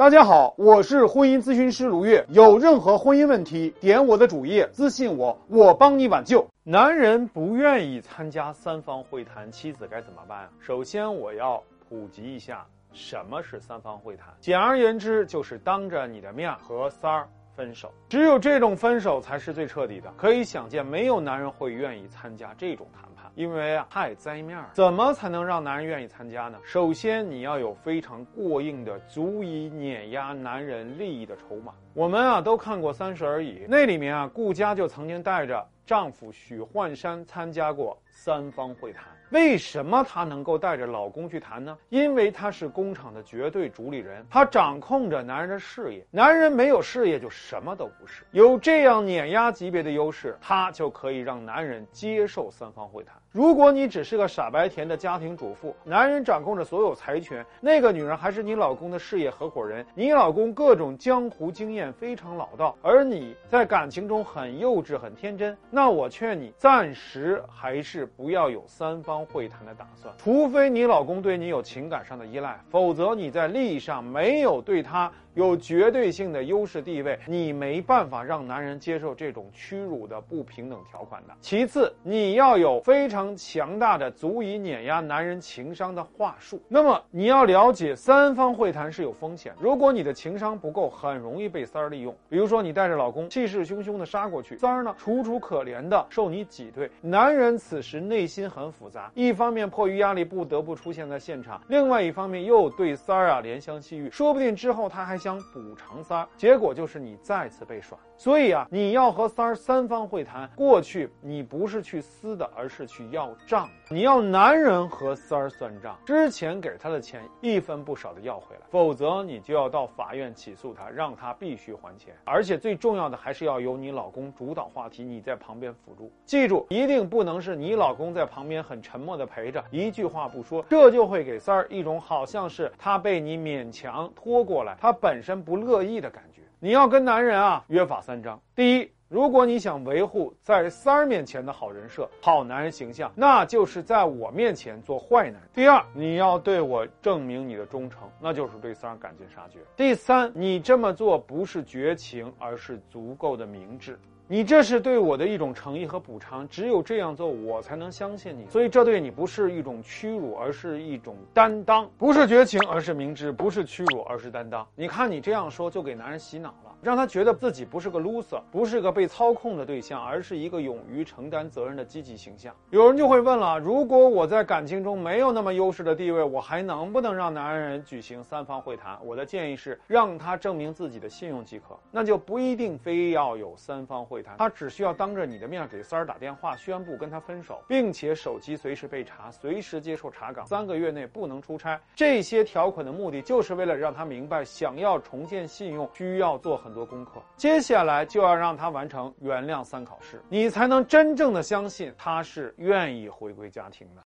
大家好，我是婚姻咨询师卢月。有任何婚姻问题，点我的主页私信我，我帮你挽救。男人不愿意参加三方会谈，妻子该怎么办啊？首先，我要普及一下什么是三方会谈。简而言之，就是当着你的面和三儿分手。只有这种分手才是最彻底的。可以想见，没有男人会愿意参加这种谈。因为啊太栽面儿，怎么才能让男人愿意参加呢？首先你要有非常过硬的、足以碾压男人利益的筹码。我们啊都看过《三十而已》，那里面啊顾佳就曾经带着丈夫许幻山参加过三方会谈。为什么她能够带着老公去谈呢？因为她是工厂的绝对主理人，她掌控着男人的事业。男人没有事业就什么都不是。有这样碾压级别的优势，她就可以让男人接受三方会谈。如果你只是个傻白甜的家庭主妇，男人掌控着所有财权，那个女人还是你老公的事业合伙人，你老公各种江湖经验非常老道，而你在感情中很幼稚、很天真，那我劝你暂时还是不要有三方。会谈的打算，除非你老公对你有情感上的依赖，否则你在利益上没有对他。有绝对性的优势地位，你没办法让男人接受这种屈辱的不平等条款的。其次，你要有非常强大的、足以碾压男人情商的话术。那么，你要了解三方会谈是有风险，如果你的情商不够，很容易被三儿利用。比如说，你带着老公气势汹汹的杀过去，三儿呢楚楚可怜的受你挤兑。男人此时是内心很复杂，一方面迫于压力不得不出现在现场，另外一方面又对三儿啊怜香惜玉，说不定之后他还。想补偿三儿，结果就是你再次被耍。所以啊，你要和三儿三方会谈，过去你不是去撕的，而是去要账。你要男人和三儿算账，之前给他的钱一分不少的要回来，否则你就要到法院起诉他，让他必须还钱。而且最重要的还是要由你老公主导话题，你在旁边辅助。记住，一定不能是你老公在旁边很沉默的陪着，一句话不说，这就会给三儿一种好像是他被你勉强拖过来，他本。身不乐意的感觉，你要跟男人啊约法三章。第一，如果你想维护在三儿面前的好人设、好男人形象，那就是在我面前做坏男人。第二，你要对我证明你的忠诚，那就是对三儿赶尽杀绝。第三，你这么做不是绝情，而是足够的明智。你这是对我的一种诚意和补偿，只有这样做，我才能相信你。所以这对你不是一种屈辱，而是一种担当，不是绝情，而是明智；不是屈辱，而是担当。你看你这样说，就给男人洗脑了。让他觉得自己不是个 loser，不是个被操控的对象，而是一个勇于承担责任的积极形象。有人就会问了：如果我在感情中没有那么优势的地位，我还能不能让男人举行三方会谈？我的建议是让他证明自己的信用即可，那就不一定非要有三方会他只需要当着你的面给三儿打电话宣布跟他分手，并且手机随时被查，随时接受查岗，三个月内不能出差。这些条款的目的就是为了让他明白，想要重建信用需要做。很多功课，接下来就要让他完成原谅三考试，你才能真正的相信他是愿意回归家庭的。